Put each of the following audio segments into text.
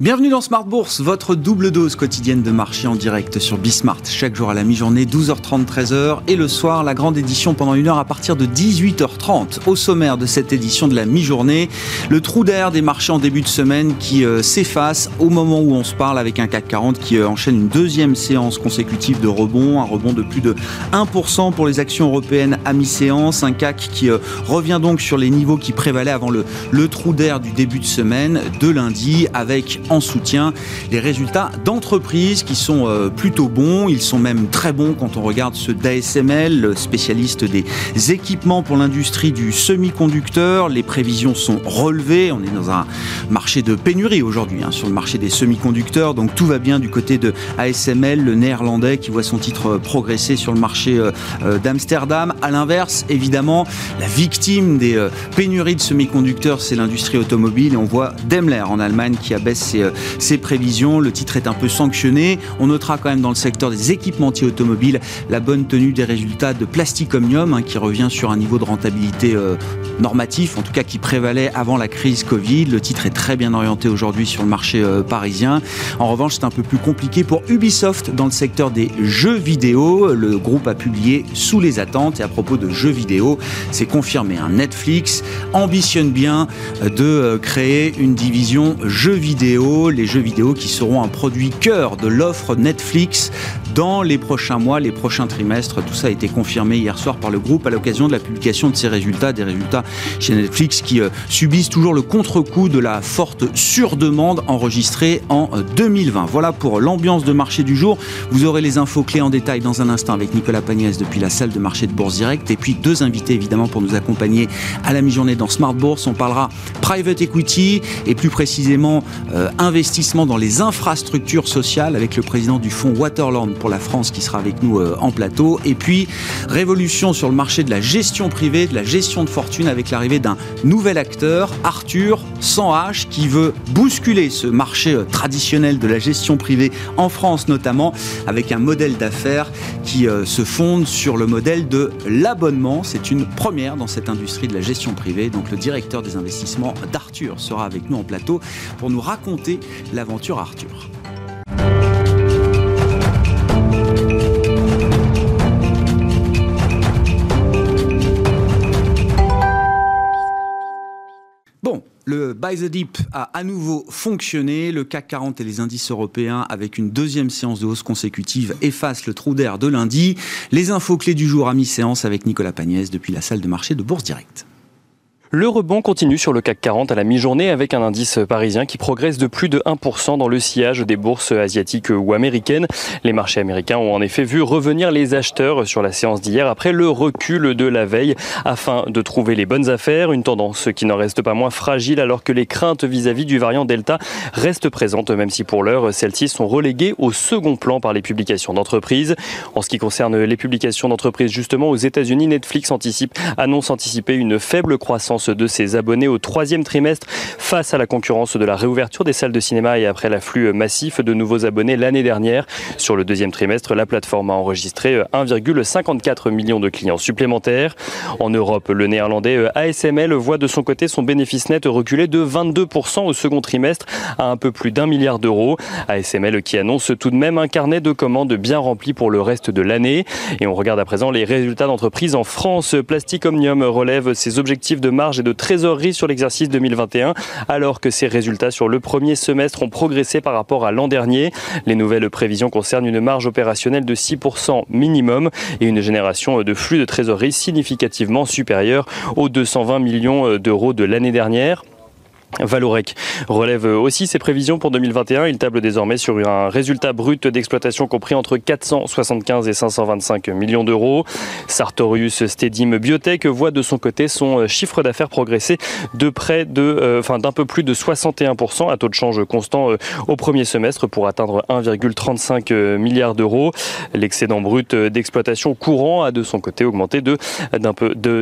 Bienvenue dans Smart Bourse, votre double dose quotidienne de marché en direct sur Bismart. Chaque jour à la mi-journée, 12h30, 13h. Et le soir, la grande édition pendant une heure à partir de 18h30. Au sommaire de cette édition de la mi-journée, le trou d'air des marchés en début de semaine qui euh, s'efface au moment où on se parle avec un CAC 40 qui euh, enchaîne une deuxième séance consécutive de rebond. Un rebond de plus de 1% pour les actions européennes à mi-séance. Un CAC qui euh, revient donc sur les niveaux qui prévalaient avant le, le trou d'air du début de semaine de lundi avec en soutien les résultats d'entreprises qui sont euh, plutôt bons. Ils sont même très bons quand on regarde ceux d'ASML, spécialiste des équipements pour l'industrie du semi-conducteur. Les prévisions sont relevées. On est dans un marché de pénurie aujourd'hui hein, sur le marché des semi-conducteurs. Donc tout va bien du côté de ASML, le néerlandais qui voit son titre progresser sur le marché euh, euh, d'Amsterdam. À l'inverse, évidemment, la victime des pénuries de semi-conducteurs, c'est l'industrie automobile. Et on voit Daimler en Allemagne qui abaisse ses euh, ses prévisions. Le titre est un peu sanctionné. On notera quand même dans le secteur des équipementiers automobiles la bonne tenue des résultats de Plastic Omnium hein, qui revient sur un niveau de rentabilité euh, normatif, en tout cas qui prévalait avant la crise Covid. Le titre est très bien orienté aujourd'hui sur le marché euh, parisien. En revanche, c'est un peu plus compliqué pour Ubisoft dans le secteur des jeux vidéo. Le groupe a publié sous les attentes et à propos de jeux vidéo, c'est confirmé. hein. Netflix ambitionne bien de créer une division jeux vidéo les jeux vidéo qui seront un produit cœur de l'offre Netflix dans les prochains mois, les prochains trimestres. Tout ça a été confirmé hier soir par le groupe à l'occasion de la publication de ces résultats, des résultats chez Netflix qui euh, subissent toujours le contre-coup de la forte surdemande enregistrée en 2020. Euh, voilà pour l'ambiance de marché du jour. Vous aurez les infos clés en détail dans un instant avec Nicolas Pagnès depuis la salle de marché de Bourse Direct et puis deux invités évidemment pour nous accompagner à la mi-journée dans Smart Bourse. On parlera private equity et plus précisément euh, investissement dans les infrastructures sociales avec le président du fonds Waterland pour la France qui sera avec nous euh, en plateau. Et puis, révolution sur le marché de la gestion privée, de la gestion de fortune avec l'arrivée d'un nouvel acteur, Arthur, sans H, qui veut bousculer ce marché euh, traditionnel de la gestion privée en France notamment, avec un modèle d'affaires qui euh, se fonde sur le modèle de l'abonnement. C'est une première dans cette industrie de la gestion privée. Donc le directeur des investissements d'Arthur sera avec nous en plateau pour nous raconter l'aventure Arthur. Bon, le Buy the Deep a à nouveau fonctionné. Le CAC 40 et les indices européens, avec une deuxième séance de hausse consécutive, effacent le trou d'air de lundi. Les infos clés du jour à mi-séance avec Nicolas Pagnès depuis la salle de marché de Bourse Directe. Le rebond continue sur le CAC 40 à la mi-journée avec un indice parisien qui progresse de plus de 1% dans le sillage des bourses asiatiques ou américaines. Les marchés américains ont en effet vu revenir les acheteurs sur la séance d'hier après le recul de la veille afin de trouver les bonnes affaires, une tendance qui n'en reste pas moins fragile alors que les craintes vis-à-vis du variant Delta restent présentes même si pour l'heure celles-ci sont reléguées au second plan par les publications d'entreprises. En ce qui concerne les publications d'entreprises justement aux États-Unis, Netflix annonce anticiper une faible croissance de ses abonnés au troisième trimestre face à la concurrence de la réouverture des salles de cinéma et après l'afflux massif de nouveaux abonnés l'année dernière. Sur le deuxième trimestre, la plateforme a enregistré 1,54 million de clients supplémentaires. En Europe, le néerlandais ASML voit de son côté son bénéfice net reculer de 22% au second trimestre à un peu plus d'un milliard d'euros. ASML qui annonce tout de même un carnet de commandes bien rempli pour le reste de l'année. Et on regarde à présent les résultats d'entreprise en France. Plastic Omnium relève ses objectifs de marge et de trésorerie sur l'exercice 2021, alors que ces résultats sur le premier semestre ont progressé par rapport à l'an dernier. Les nouvelles prévisions concernent une marge opérationnelle de 6% minimum et une génération de flux de trésorerie significativement supérieure aux 220 millions d'euros de l'année dernière. Valorec relève aussi ses prévisions pour 2021. Il table désormais sur un résultat brut d'exploitation compris entre 475 et 525 millions d'euros. Sartorius Stedim Biotech voit de son côté son chiffre d'affaires progresser de près de, euh, d'un peu plus de 61% à taux de change constant euh, au premier semestre pour atteindre 1,35 milliard d'euros. L'excédent brut d'exploitation courant a de son côté augmenté de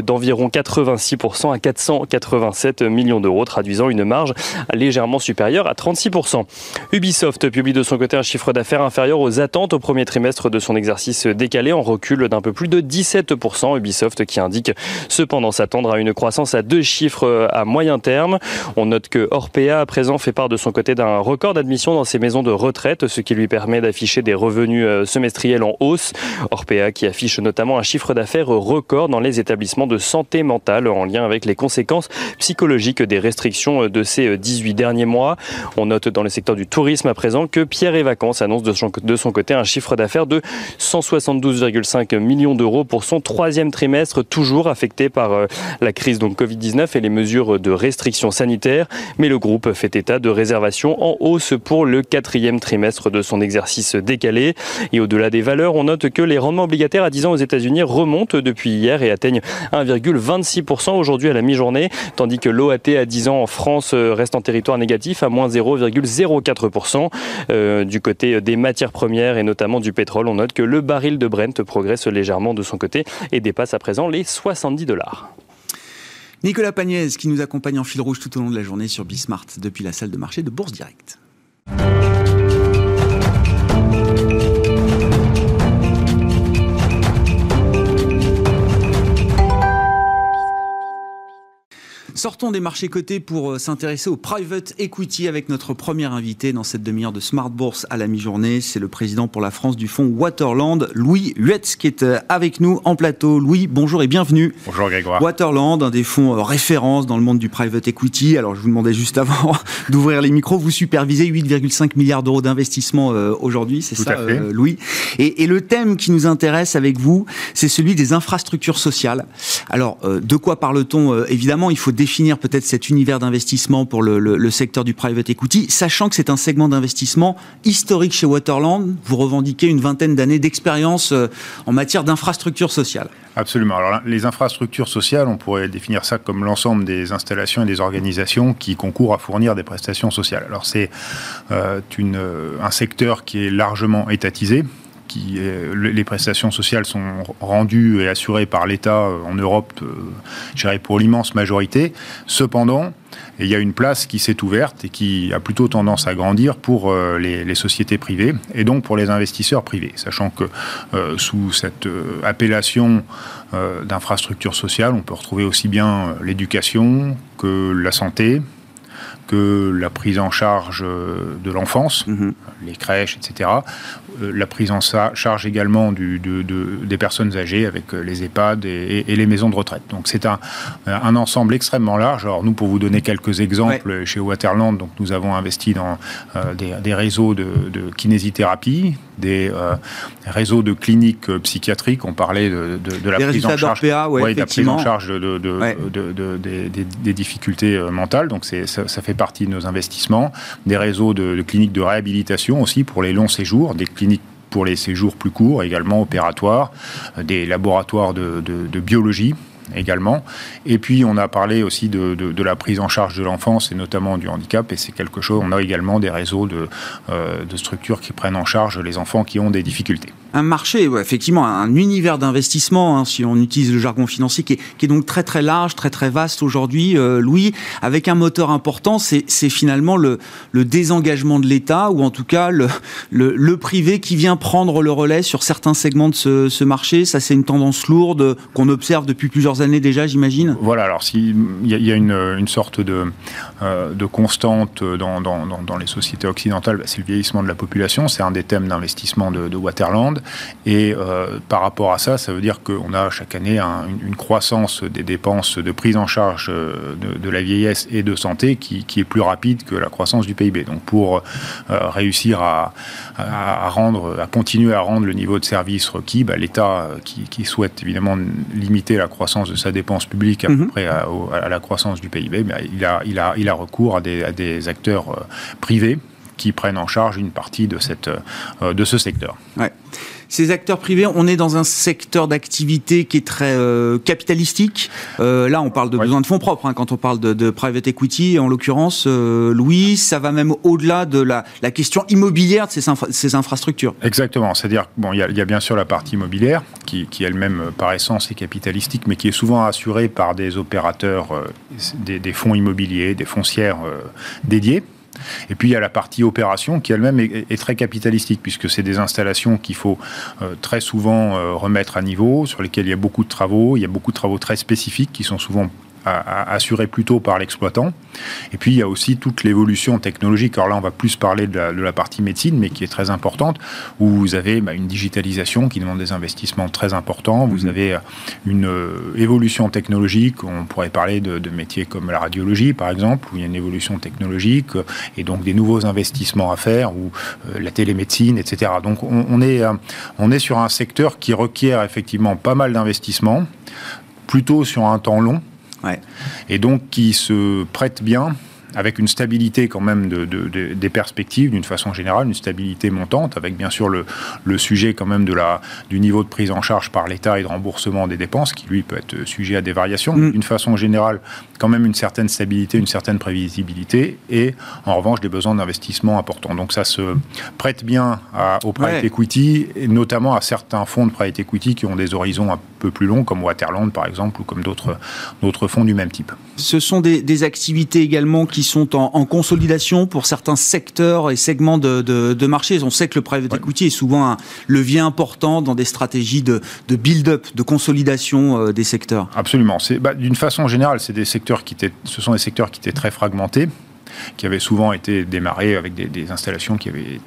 d'environ 86% à 487 millions d'euros, traduisant une une marge légèrement supérieure à 36%. Ubisoft publie de son côté un chiffre d'affaires inférieur aux attentes au premier trimestre de son exercice décalé en recul d'un peu plus de 17%. Ubisoft qui indique cependant s'attendre à une croissance à deux chiffres à moyen terme. On note que Orpea à présent fait part de son côté d'un record d'admission dans ses maisons de retraite, ce qui lui permet d'afficher des revenus euh, semestriels en hausse. Orpea qui affiche notamment un chiffre d'affaires record dans les établissements de santé mentale en lien avec les conséquences psychologiques des restrictions de ces 18 derniers mois. On note dans le secteur du tourisme à présent que Pierre et Vacances annonce de son, côté un chiffre d'affaires de 172,5 millions d'euros pour son troisième trimestre, toujours affecté par euh, la crise donc Covid-19 et les mesures de restrictions sanitaires. Mais le groupe fait état de réservations en hausse pour le quatrième trimestre de son exercice décalé. Et au-delà des valeurs, on note que les rendements obligataires à 10 ans aux États-Unis remontent depuis hier et atteignent 1,26% aujourd'hui à la mi-journée, tandis que l'OAT à 10 ans en France euh, reste en territoire négatif à moins 0,04%. Euh, du côté des matières premières et notamment du pétrole, on note que le baril de Brent progresse légèrement de son côté et dépasse à présent les 70 dollars. Nicolas Pagnès qui nous accompagne en fil rouge tout au long de la journée sur Bismart depuis la salle de marché de Bourse Directe. Sortons des marchés cotés pour euh, s'intéresser au private equity avec notre premier invité dans cette demi-heure de Smart Bourse à la mi-journée. C'est le président pour la France du fonds Waterland, Louis Huetz, qui est euh, avec nous en plateau. Louis, bonjour et bienvenue. Bonjour Grégoire. Waterland, un des fonds euh, référence dans le monde du private equity. Alors je vous demandais juste avant d'ouvrir les micros, vous supervisez 8,5 milliards d'euros d'investissement aujourd'hui, c'est ça Louis? Et, et, le thème qui nous intéresse avec vous, c'est celui des infrastructures sociales. Alors de quoi parle-t-on Évidemment, il faut définir peut-être cet univers d'investissement pour le, secteur du private equity, sachant que c'est un segment d'investissement historique chez Waterland. Vous revendiquez une vingtaine d'années d'expérience euh, en matière d'infrastructures sociales. Absolument. Alors, les infrastructures sociales, on pourrait définir ça comme l'ensemble des installations et des organisations qui concourent à fournir des prestations sociales. Alors, c'est euh, un secteur qui est largement étatisé qui les prestations sociales sont rendues et assurées par l'État euh, en Europe, euh, je dirais pour l'immense majorité. Cependant, il y a une place qui s'est ouverte et qui a plutôt tendance à grandir pour euh, les, sociétés privées et donc pour les investisseurs privés, sachant que sous cette appellation d'infrastructure sociale, on peut retrouver aussi bien l'éducation que la santé, que la prise en charge de l'enfance, mhm. les crèches, etc. Euh, la prise en charge également du, de, des personnes âgées avec euh, les EHPAD et, les maisons de retraite. Donc c'est un, un, ensemble extrêmement large. Alors nous, pour vous donner quelques exemples, chez Waterland, donc nous avons investi dans euh, des, des, réseaux de, de kinésithérapie, des réseaux de cliniques psychiatriques. On parlait de, la, prise en charge, ouais, la prise en charge de, des, des, difficultés mentales. Donc ça, ça, fait partie de nos investissements. Des réseaux de, cliniques de réhabilitation aussi pour les longs séjours, des cliniques pour les séjours plus courts, également opératoires, euh, des laboratoires de, biologie également. Et puis, on a parlé aussi de, la prise en charge de l'enfance et notamment du handicap. Et c'est quelque chose, on a également des réseaux de, euh, de structures qui prennent en charge les enfants qui ont des difficultés un marché, effectivement, un univers d'investissement, hein, si on utilise le jargon financier, qui est, donc très très large, très très vaste aujourd'hui, euh, Louis, avec un moteur important, c'est finalement le, désengagement de l'État, ou en tout cas le, privé qui vient prendre le relais sur certains segments de ce, marché. Ça, c'est une tendance lourde qu'on observe depuis plusieurs années déjà, j'imagine. Voilà, alors il y, a une, sorte de, euh, constante dans, les sociétés occidentales, bah, c'est le vieillissement de la population, c'est un des thèmes d'investissement de Waterland. Et euh, par rapport à ça, ça veut dire qu'on a chaque année une, croissance des dépenses de prise en charge euh, de, la vieillesse et de santé qui, est plus rapide que la croissance du PIB. Donc pour euh, réussir à, rendre, à continuer à rendre le niveau de service requis, bah, l'État qui, souhaite évidemment limiter la croissance de sa dépense publique à peu mhm. près à, la croissance du PIB, bah, il, a, il, a, il a recours à des, à des acteurs privés qui prennent en charge une partie de, cette, de ce secteur. Ouais. Ces acteurs privés, on est dans un secteur d'activité qui est très euh, capitalistique. Euh, là, on parle de besoin de fonds propres hein, quand on parle de, private equity. En l'occurrence, euh, Louis, ça va même au-delà de la, question immobilière de ces, infrastructures. Exactement. C'est-à-dire, bon, il y, a bien sûr la partie immobilière qui, elle-même, par essence, est capitalistique, mais qui est souvent assurée par des opérateurs, des, des, fonds immobiliers, des foncières dédiées. Et puis il y a la partie opération qui elle-même est, très capitalistique puisque c'est des installations qu'il faut euh, très souvent euh, remettre à niveau, sur lesquelles il y a beaucoup de travaux, il y a beaucoup de travaux très spécifiques qui sont souvent assuré plutôt par l'exploitant. Et puis il y a aussi toute l'évolution technologique. Alors là, on va plus parler de la, partie médecine, mais qui est très importante, où vous avez bah, une digitalisation qui demande des investissements très importants. Vous mhm. avez euh, une euh, évolution technologique. On pourrait parler de, métiers comme la radiologie, par exemple, où il y a une évolution technologique euh, et donc des nouveaux investissements à faire, ou la télémédecine, etc. Donc on, est, on est sur un secteur qui requiert effectivement pas mal d'investissements, plutôt sur un temps long. Et donc qui se prête bien avec une stabilité quand même de, des perspectives d'une façon générale, une stabilité montante, avec bien sûr le, le, sujet quand même de la, du niveau de prise en charge par l'État et de remboursement des dépenses, qui lui peut être sujet à des variations. Mm. D'une façon générale, quand même une certaine stabilité, une certaine prévisibilité, et en revanche des besoins d'investissement importants. Donc ça se prête bien à, au private equity, et notamment à certains fonds de private equity qui ont des horizons un peu plus longs, comme Waterland par exemple, ou comme d'autres fonds du même type. Ce sont des, des activités également qui sont en, consolidation pour certains secteurs et segments de, marché. On sait que le private equity est souvent un levier important dans des stratégies de, build-up, de consolidation euh, des secteurs. Absolument. Bah, d'une façon générale, c'est des secteurs qui étaient, ce sont des secteurs qui étaient très fragmentés qui avaient souvent été démarrés avec des, installations qui avaient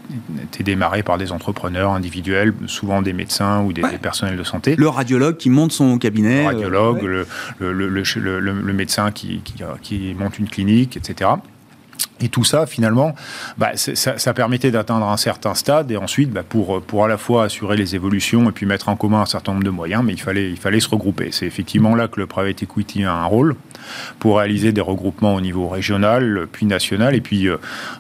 été démarrées par des entrepreneurs individuels, souvent des médecins ou des, personnels de santé. Le radiologue qui monte son cabinet. Le radiologue, le, le, médecin qui, qui monte une clinique, etc. Et tout ça, finalement, bah, ça, ça, permettait d'atteindre un certain stade et ensuite, bah, pour, pour à la fois assurer les évolutions et puis mettre en commun un certain nombre de moyens, mais il fallait, il fallait se regrouper. C'est effectivement là que le private equity a un rôle pour réaliser des regroupements au niveau régional, puis national, et puis euh,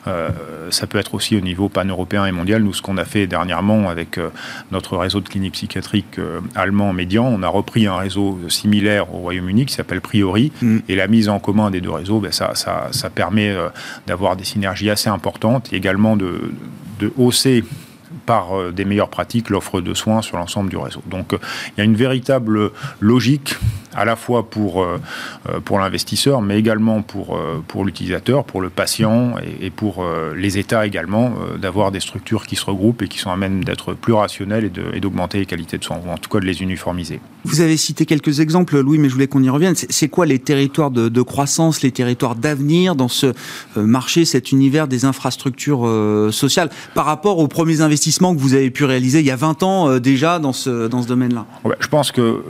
euh ça peut être aussi au niveau pan-européen et mondial. Nous, ce qu'on a fait dernièrement avec euh, notre réseau de cliniques psychiatriques allemand médian, on a repris un réseau similaire au Royaume-Uni qui s'appelle Priori, mm. et la mise en commun des deux réseaux, ben, ça, ça, ça permet d'avoir des synergies assez importantes et également de, hausser par euh, des meilleures pratiques l'offre de soins sur l'ensemble du réseau. Donc euh, il y a une véritable logique à la fois pour, euh, pour l'investisseur, mais également pour, pour l'utilisateur, pour le patient et, pour les États également, d'avoir des structures qui se regroupent et qui sont à même d'être plus rationnelles et d'augmenter les qualités de soins, ou en tout cas de les uniformiser. Vous avez cité quelques exemples, Louis, mais je voulais qu'on y revienne. C'est quoi les territoires de, croissance, les territoires d'avenir dans ce marché, cet univers des infrastructures sociales par rapport aux premiers investissements que vous avez pu réaliser il y a 20 ans euh, déjà dans ce, dans ce domaine-là? Je pense que euh,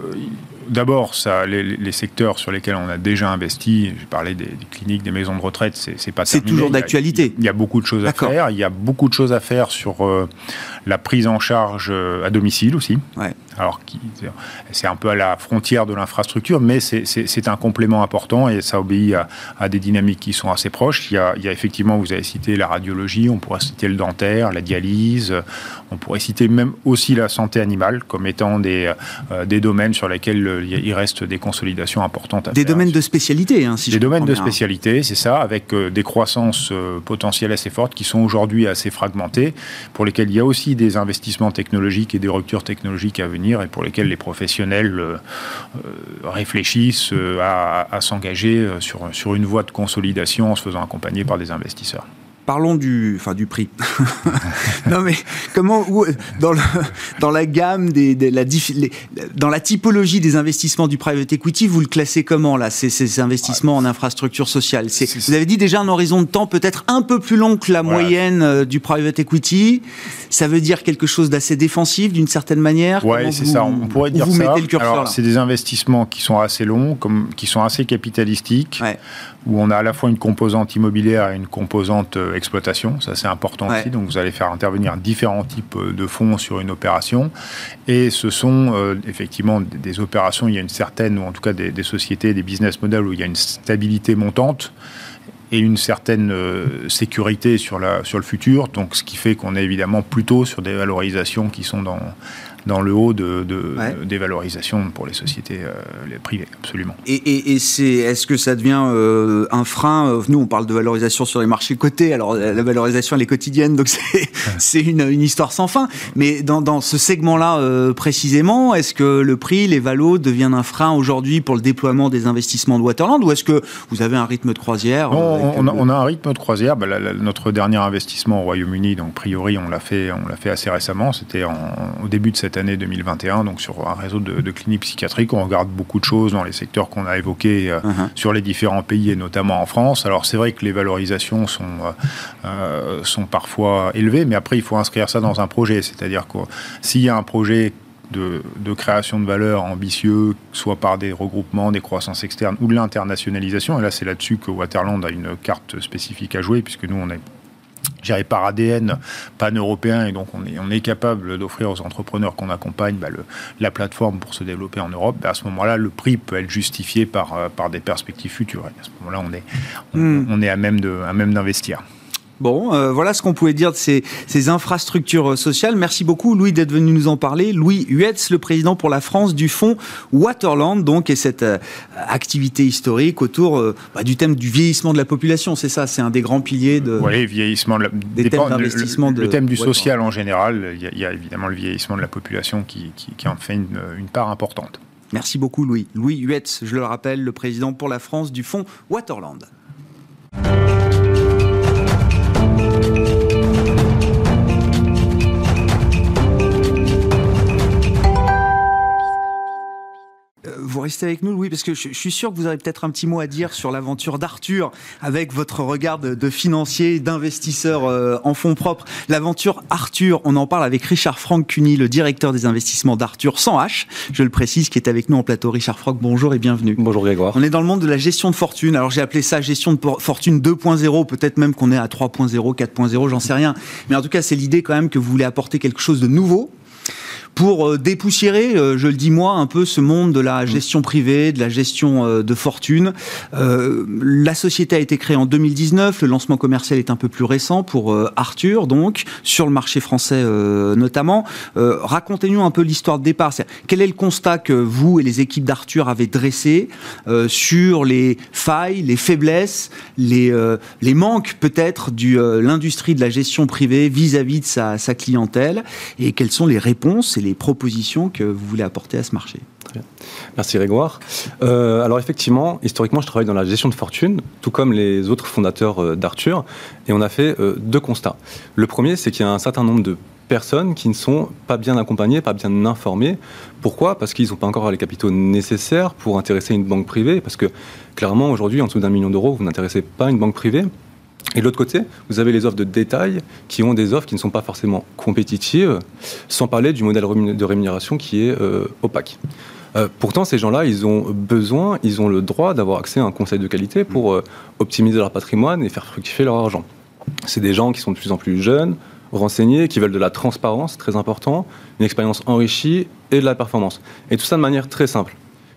D'abord, ça, les, secteurs sur lesquels on a déjà investi, j'ai parlé des, cliniques, des maisons de retraite, c'est pas C'est toujours d'actualité. Il, y a beaucoup de choses à faire. Il y a beaucoup de choses à faire sur euh, la prise en charge à domicile aussi. Ouais alors c'est un peu à la frontière de l'infrastructure, mais c'est un complément important et ça obéit à, des dynamiques qui sont assez proches. Il y, a, effectivement, vous avez cité la radiologie, on pourrait citer le dentaire, la dialyse, on pourrait citer même aussi la santé animale comme étant des, euh, des domaines sur lesquels il reste des consolidations importantes à des domaines de spécialité, hein, si Des domaines de spécialité, c'est ça, avec euh, des croissances euh, potentielles assez fortes qui sont aujourd'hui assez fragmentées, pour lesquelles il y a aussi des investissements technologiques et des ruptures technologiques à venir et pour lesquels les professionnels euh, réfléchissent à, s'engager sur, sur une voie de consolidation en se faisant accompagner par des investisseurs parlons du, enfin, du prix. non, mais comment, dans, le, dans la gamme des, la, dans la typologie des investissements du private equity, vous le classez comment là, ces, ces investissements en infrastructure sociale? Vous avez dit déjà un horizon de temps peut-être un peu plus long que la moyenne euh, du private equity. Ça veut dire quelque chose d'assez défensif d'une certaine manière? Oui, c'est ça. On pourrait dire ça. Alors, c'est des investissements qui sont assez longs, comme, qui sont assez capitalistiques. Ouais où on a à la fois une composante immobilière et une composante euh, exploitation. Ça, c'est important aussi. Donc, vous allez faire intervenir différents types euh, de fonds sur une opération. Et ce sont euh, effectivement des, opérations, il y a une certaine, ou en tout cas des, sociétés, des business models où il y a une stabilité montante et une certaine sécurité sur, la, sur le futur. Donc, ce qui fait qu'on est évidemment plutôt sur des valorisations qui sont dans, dans le haut de, des valorisations pour les sociétés les privées, absolument. Et, et, c'est, est-ce que ça devient un frein Nous, on parle de valorisation sur les marchés cotés. Alors, la valorisation, elle est quotidienne, donc c'est, c'est une, une, histoire sans fin. Mais dans, dans ce segment-là précisément, est-ce que le prix, les valos deviennent un frein aujourd'hui pour le déploiement des investissements de Waterland ou est-ce que vous avez un rythme de croisière on, a, un rythme de croisière. Bah, notre dernier investissement au Royaume-Uni, donc Priori, on l'a fait, on l'a fait assez récemment. C'était au début de cette année 2021, donc sur un réseau de, cliniques psychiatriques. On regarde beaucoup de choses dans les secteurs qu'on a évoqués euh, uh-huh. sur les différents pays et notamment en France. Alors c'est vrai que les valorisations sont, euh, euh, sont parfois élevées, mais après il faut inscrire ça dans un projet. C'est-à-dire que s'il y a un projet de, création de valeur ambitieux, soit par des regroupements, des croissances externes ou de l'internationalisation. Et là, c'est là-dessus que Waterland a une carte spécifique à jouer, puisque nous, on est géré par ADN pan-européen et donc on est, on est capable d'offrir aux entrepreneurs qu'on accompagne bah, le, la plateforme pour se développer en Europe. Bah, à ce moment-là, le prix peut être justifié par, euh, par des perspectives futures. Et à ce moment-là, on est, on, hmm. on est à même d'investir. Bon, euh, voilà ce qu'on pouvait dire de ces, infrastructures euh, sociales. Merci beaucoup, Louis, d'être venu nous en parler. Louis Huetz, le président pour la France du fonds Waterland, donc, et cette euh, activité historique autour bah, du thème du vieillissement de la population. C'est ça, c'est un des grands piliers de. Oui, vieillissement de la, des thèmes d'investissement. Le, le, thème du social en général, il y, a, évidemment le vieillissement de la population qui, en fait une, une part importante. Merci beaucoup, Louis. Louis Huetz, je le rappelle, le président pour la France du fonds Waterland. Vous restez avec nous, Louis, parce que je, suis sûr que vous avez peut-être un petit mot à dire sur l'aventure d'Arthur avec votre regard de, financier, d'investisseur euh, en fonds propres. L'aventure Arthur, on en parle avec Richard Franck Cuny, le directeur des investissements d'Arthur, sans H, je le précise, qui est avec nous en plateau. Richard Franck, bonjour et bienvenue. Bonjour Grégoire. On est dans le monde de la gestion de fortune. Alors j'ai appelé ça gestion de fortune 2.0, peut-être même qu'on est à 3.0, 4.0, j'en sais rien. Mais en tout cas, c'est l'idée quand même que vous voulez apporter quelque chose de nouveau pour euh, dépoussiérer, euh, je le dis moi, un peu ce monde de la gestion privée, de la gestion euh, de fortune. la société a été créée en 2019, le lancement commercial est un peu plus récent pour Arthur, donc, sur le marché français notamment. Racontez-nous un peu l'histoire de départ. Quel est le constat que vous et les équipes d'Arthur avez dressé sur les failles, les faiblesses, les, les manques peut-être de l'industrie de la gestion privée vis-à-vis de sa, sa clientèle? Et quelles sont les réponses et les propositions que vous voulez apporter à ce marché. Merci Grégoire. Euh, alors effectivement, historiquement, je travaille dans la gestion de fortune, tout comme les autres fondateurs euh, d'Arthur, et on a fait euh, deux constats. Le premier, c'est qu'il y a un certain nombre de personnes qui ne sont pas bien accompagnées, pas bien informées. Pourquoi? Parce qu'ils n'ont pas encore les capitaux nécessaires pour intéresser une banque privée, parce que clairement, aujourd'hui, en dessous d'un million d'euros, vous n'intéressez pas une banque privée. Et de l'autre côté, vous avez les offres de détail qui ont des offres qui ne sont pas forcément compétitives, sans parler du modèle de rémunération qui est euh, opaque. Euh, pourtant, ces gens-là, ils ont besoin, ils ont le droit d'avoir accès à un conseil de qualité pour euh, optimiser leur patrimoine et faire fructifier leur argent. C'est des gens qui sont de plus en plus jeunes, renseignés, qui veulent de la transparence, très important, une expérience enrichie et de la performance. Et tout ça de manière très simple.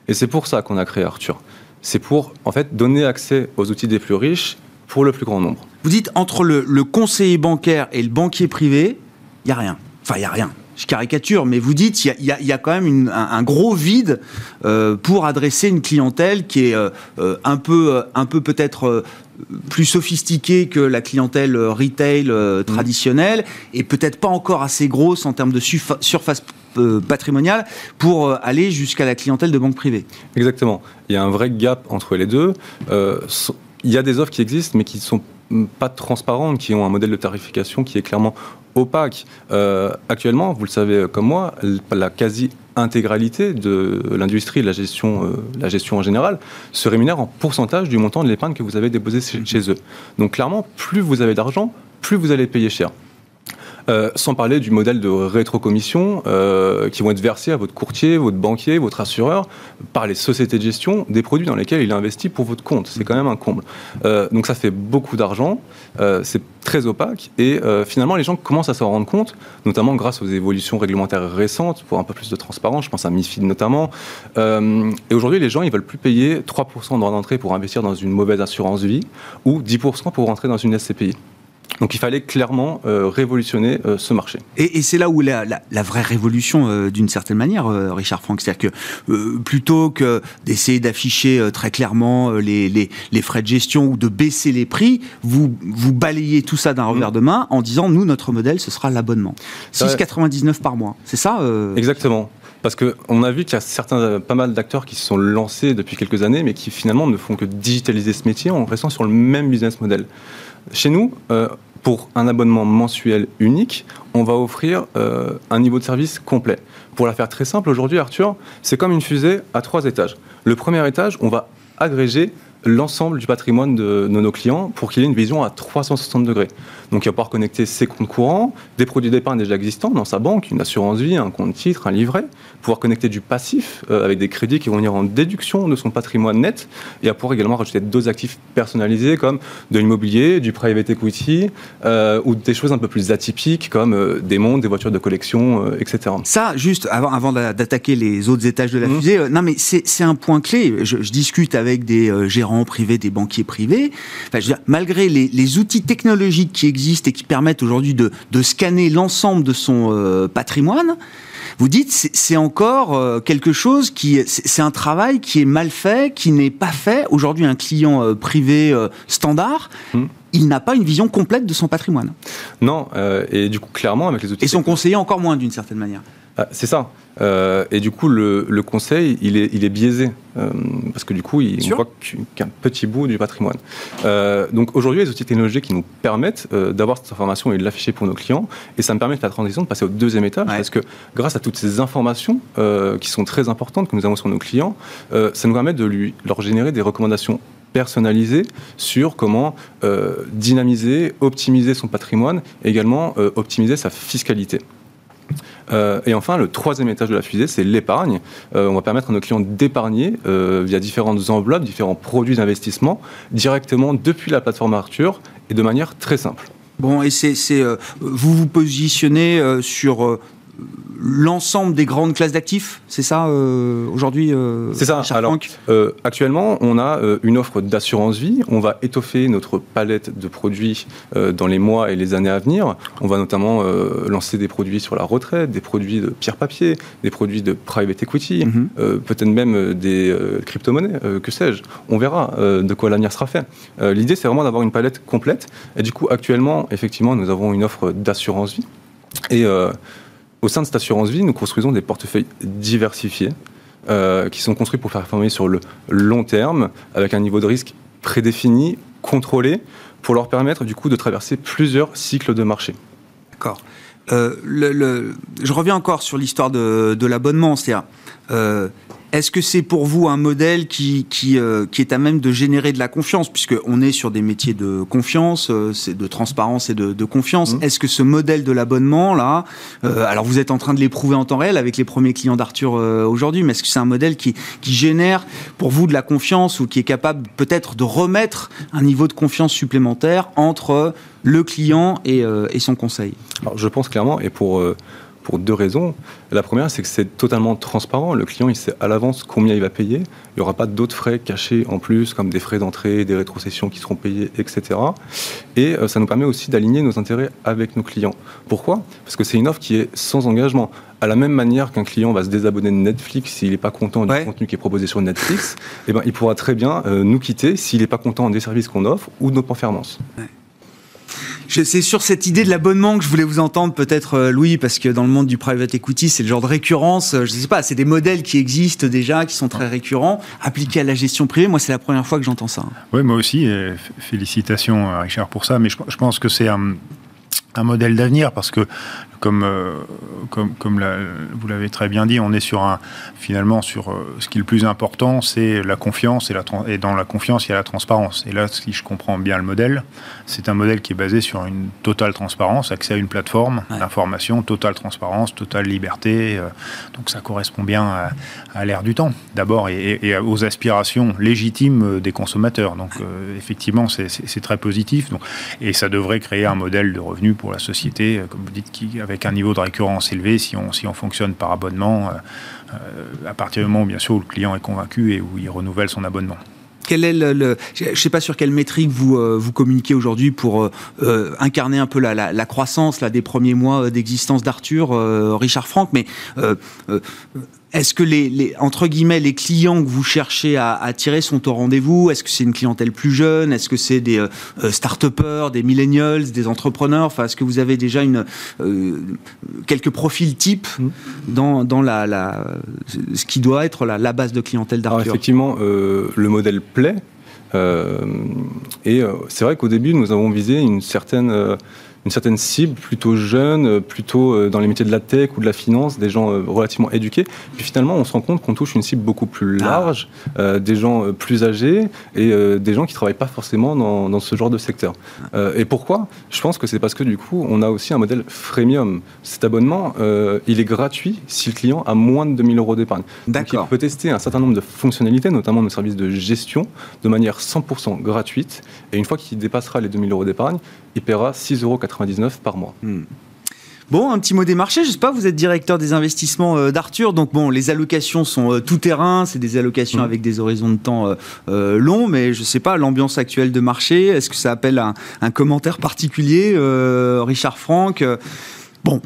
Et c'est pour ça qu'on a créé Arthur. C'est pour, en fait, donner accès aux outils des plus riches pour le plus grand nombre. Vous dites entre le, conseiller bancaire et le banquier privé, il n'y a rien. Enfin, il n'y a rien. Je caricature, mais vous dites il y, y, a quand même un, gros vide euh, pour adresser une clientèle qui est euh, euh, un peu, un peu peut-être plus sophistiquée que la clientèle retail mmh. traditionnelle et peut-être pas encore assez grosse en termes de surface patrimoniale pour aller jusqu'à la clientèle de banque privée. Exactement. Il y a un vrai gap entre les deux il y a des offres qui existent, mais qui ne sont pas transparentes, qui ont un modèle de tarification qui est clairement opaque. Euh, actuellement, vous le savez comme moi, la quasi-intégralité de l'industrie la gestion, euh, la gestion en général se rémunère en pourcentage du montant de l'épargne que vous avez déposé chez eux. Donc clairement, plus vous avez d'argent, plus vous allez payer cher. Euh, sans parler du modèle de rétrocommission euh, qui vont être versés à votre courtier, votre banquier, votre assureur par les sociétés de gestion des produits dans lesquels il a investi pour votre compte. C'est quand même un comble. Euh, donc ça fait beaucoup d'argent, c'est très opaque et finalement les gens commencent à s'en rendre compte, notamment grâce aux évolutions réglementaires récentes pour un peu plus de transparence. Je pense à MIFID notamment. et aujourd'hui, les gens ils veulent plus payer 3% de droit d'entrée pour investir dans une mauvaise assurance vie ou 10% pour rentrer dans une SCPI. Donc il fallait clairement euh, révolutionner euh, ce marché. Et, c'est là où la, la, vraie révolution, euh, d'une certaine manière, Richard Frank, c'est-à-dire que plutôt que d'essayer d'afficher très clairement les, les, les, frais de gestion ou de baisser les prix, vous, vous balayez tout ça d'un revers mm. de main en disant nous, notre modèle, ce sera l'abonnement. 6,99 par mois, c'est ça Exactement. Parce qu'on a vu qu'il y a certains, pas mal d'acteurs qui se sont lancés depuis quelques années, mais qui finalement ne font que digitaliser ce métier en restant sur le même business model. Chez nous, euh, pour un abonnement mensuel unique, on va offrir euh, un niveau de service complet. Pour la faire très simple, aujourd'hui, Arthur, c'est comme une fusée à trois étages. Le premier étage, on va agréger l'ensemble du patrimoine de, nos clients pour qu'il ait une vision à 360 degrés. Donc il va pouvoir connecter ses comptes courants, des produits d'épargne déjà existants dans sa banque, une assurance vie, un compte titre, un livret, pouvoir connecter du passif euh, avec des crédits qui vont venir en déduction de son patrimoine net et à pouvoir également rajouter d'autres actifs personnalisés comme de l'immobilier, du private equity euh, ou des choses un peu plus atypiques comme euh, des montres, des voitures de collection, etc. Ça, juste avant, avant d'attaquer les autres étages de la mmh. fusée, non mais c'est un point clé. Je, je discute avec des gérants privés, des banquiers privés. malgré les, outils technologiques qui existent et qui permettent aujourd'hui de, scanner l'ensemble de son euh, patrimoine, vous dites c'est encore euh, quelque chose qui c'est un travail qui est mal fait, qui n'est pas fait. Aujourd'hui, un client euh, privé standard. Hmm. il n'a pas une vision complète de son patrimoine. Non, et du coup, clairement, avec les outils. Et son conseiller encore moins, d'une certaine manière. Ah, c'est ça. Euh, et du coup, le, conseil, il est, il est biaisé. Euh, parce que du coup, il ne voit qu'un petit bout du patrimoine. Euh, donc aujourd'hui, les outils technologiques qui nous permettent d'avoir cette information et de l'afficher pour nos clients. Et ça me permet de la transition de passer au deuxième étage. Parce que grâce à toutes ces informations qui sont très importantes que nous avons sur nos clients, ça nous permet de lui, leur générer des recommandations personnalisées sur comment dynamiser, optimiser son patrimoine et également optimiser sa fiscalité. Euh, et enfin, le troisième étage de la fusée, c'est l'épargne. Euh, on va permettre à nos clients d'épargner euh, via différentes enveloppes, différents produits d'investissement, directement depuis la plateforme Arthur et de manière très simple. Bon, et c'est, vous vous positionnez sur l'ensemble des grandes classes d'actifs, c'est ça euh, aujourd'hui euh, C'est ça. Alors, euh, actuellement, on a une offre d'assurance vie. On va étoffer notre palette de produits dans les mois et les années à venir. On va notamment lancer des produits sur la retraite, des produits de pierre-papier, des produits de private equity, mhm. peut-être même des crypto-monnaies, que sais-je. On verra de quoi l'avenir sera fait. L'idée, c'est vraiment d'avoir une palette complète. Et du coup, actuellement, effectivement, nous avons une offre d'assurance vie. Et au sein de cette assurance vie, nous construisons des portefeuilles diversifiés euh, qui sont construits pour faire performer sur le long terme, avec un niveau de risque prédéfini, contrôlé, pour leur permettre du coup de traverser plusieurs cycles de marché. D'accord. Euh, je reviens encore sur l'histoire de, l'abonnement, c'est-à-dire euh, est-ce que c'est pour vous un modèle qui, qui, euh, qui, est à même de générer de la confiance, puisqu'on est sur des métiers de confiance, euh, de transparence et de, de confiance mmh. Est-ce que ce modèle de l'abonnement, là, euh, alors vous êtes en train de l'éprouver en temps réel avec les premiers clients d'Arthur aujourd'hui, mais est-ce que c'est un modèle qui, qui génère pour vous de la confiance ou qui est capable peut-être de remettre un niveau de confiance supplémentaire entre le client et, et son conseil? Alors, Je pense clairement, et pour pour deux raisons. La première, c'est que c'est totalement transparent. Le client, il sait à l'avance combien il va payer. Il n'y aura pas d'autres frais cachés en plus, comme des frais d'entrée, des rétrocessions qui seront payés, etc. Et euh, ça nous permet aussi d'aligner nos intérêts avec nos clients. Pourquoi? Parce que c'est une offre qui est sans engagement. À la même manière qu'un client va se désabonner de Netflix s'il n'est pas content du contenu qui est proposé sur Netflix, eh ben, il pourra très bien euh, nous quitter s'il n'est pas content des services qu'on offre ou de nos performances. C'est sur cette idée de l'abonnement que je voulais vous entendre, peut-être, euh, Louis, parce que dans le monde du private equity, c'est le genre de récurrence. Euh, je ne sais pas, c'est des modèles qui existent déjà, qui sont très récurrents, appliqués à la gestion privée. Moi, c'est la première fois que j'entends ça. Oui, moi aussi. félicitations, Richard, pour ça. Mais je, pense que c'est un, un modèle d'avenir parce que comme, euh, comme, comme vous l'avez très bien dit, on est sur un, finalement sur euh, ce qui est le plus important, c'est la confiance et, la, et dans la confiance, il y a la transparence. Et là, si je comprends bien le modèle, c'est un modèle qui est basé sur une totale transparence, accès à une plateforme d'information, totale transparence, totale liberté. Euh, donc ça correspond bien à, l'ère du temps, d'abord, et, aux aspirations légitimes des consommateurs. Donc effectivement, c'est très positif. Donc, et ça devrait créer un modèle de revenu pour la société, comme vous dites, qui, avec avec un niveau de récurrence élevé si on, si on fonctionne par abonnement, euh, euh, à partir du moment où bien sûr le client est convaincu et où il renouvelle son abonnement. Quel est le, je ne sais pas sur quelle métrique vous euh, vous communiquez aujourd'hui pour incarner un peu la, la, croissance là des premiers mois d'existence d'Arthur, Richard Franck, mais est-ce que les, entre guillemets les clients que vous cherchez à attirer sont au rendez-vous? Est-ce que c'est une clientèle plus jeune? Est-ce que c'est des euh, start-upers, des millennials, des entrepreneurs? Enfin, est-ce que vous avez déjà une euh, quelques profils types mm. dans, dans la, la, ce qui doit être la, la base de clientèle d'Arthur? Effectivement, euh, le modèle plaît. et c'est vrai qu'au début, nous avons visé une certaine une certaine cible plutôt jeune, euh, plutôt euh, dans les métiers de la tech ou de la finance, des gens euh, relativement éduqués. Puis finalement, on se rend compte qu'on touche une cible beaucoup plus ah. large, des gens plus âgés et des gens qui travaillent pas forcément dans, dans ce genre de secteur. et pourquoi? Je pense que c'est parce que du coup, on a aussi un modèle freemium. Cet abonnement, il est gratuit si le client a moins de 2000 euros d'épargne. D'accord. Il peut tester un certain nombre de fonctionnalités, notamment nos services de gestion, de manière 100% gratuite. Et une fois qu'il dépassera les 2000 euros d'épargne, il paiera 6,99 euros par mois. Hmm. Bon, un petit mot des marchés. Je sais pas, vous êtes directeur des investissements euh, d'Arthur, donc bon, les allocations sont euh, tout terrain, c'est des allocations hmm. avec des horizons de temps euh, longs, mais je sais pas l'ambiance actuelle de marché. Est-ce que ça appelle un, commentaire particulier, Richard Franck Bon,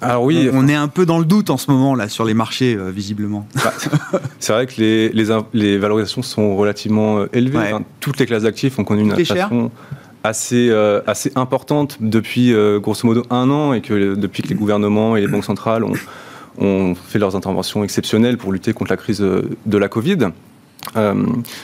alors oui, on, est un peu dans le doute en ce moment là sur les marchés, visiblement. Bah, c'est vrai que les, les, valorisations sont relativement élevées. toutes les classes d'actifs ont connu une inflation assez, euh, assez importante depuis euh, grosso modo un an et que depuis que les gouvernements et les banques centrales ont, ont fait leurs interventions exceptionnelles pour lutter contre la crise de la Covid. Euh,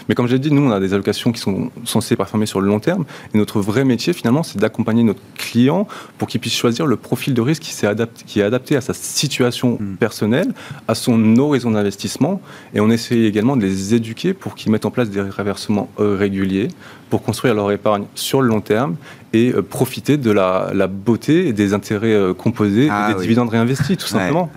mais comme j'ai dit, nous, on a des allocations qui sont censées performer sur le long terme. Et notre vrai métier, finalement, c'est d'accompagner notre client pour qu'il puisse choisir le profil de risque qui, est adapté, qui est adapté à sa situation hmm. personnelle, à son horizon d'investissement. Et on essaie également de les éduquer pour qu'ils mettent en place des reversements euh, réguliers pour construire leur épargne sur le long terme et euh, profiter de la, beauté et des intérêts composés et ah des dividendes réinvestis, tout simplement.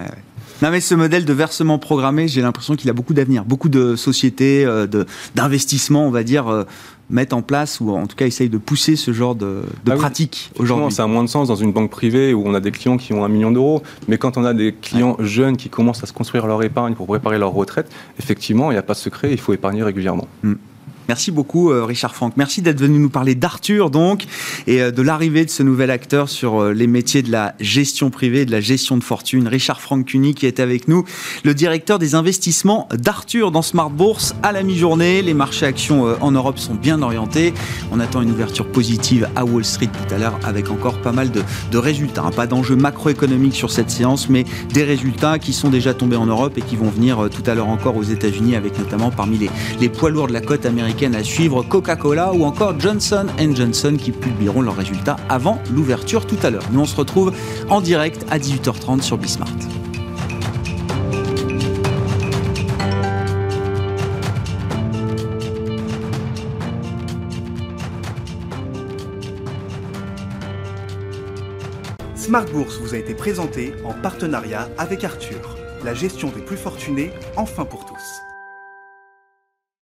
Non, mais ce modèle de versement programmé, j'ai l'impression qu'il a beaucoup d'avenir. Beaucoup de sociétés, euh, d'investissements, on va dire, euh, mettent en place ou en tout cas essayent de pousser ce genre de, de ah pratique aujourd'hui. Ça a moins de sens dans une banque privée où on a des clients qui ont un million d'euros, mais quand on a des clients jeunes qui commencent à se construire leur épargne pour préparer leur retraite, effectivement, il n'y a pas de secret, il faut épargner régulièrement. Hmm. Merci beaucoup, euh, Richard Franck. Merci d'être venu nous parler d'Arthur, donc, et euh, de l'arrivée de ce nouvel acteur sur euh, les métiers de la gestion privée, de la gestion de fortune. Richard Franck Cuny, qui est avec nous, le directeur des investissements d'Arthur dans Smart Bourse à la mi-journée. Les marchés actions en Europe sont bien orientés. On attend une ouverture positive à Wall Street tout à l'heure avec encore pas mal de, résultats. Pas d'enjeux macroéconomiques sur cette séance, mais des résultats qui sont déjà tombés en Europe et qui vont venir tout à l'heure encore aux États-Unis avec notamment parmi les, les poids lourds de la côte américaine à suivre Coca-Cola ou encore Johnson Johnson qui publieront leurs résultats avant l'ouverture tout à l'heure. Nous on se retrouve en direct à 18h30 sur Bismart. Smart Bourse vous a été présenté en partenariat avec Arthur, la gestion des plus fortunés, enfin pour tous.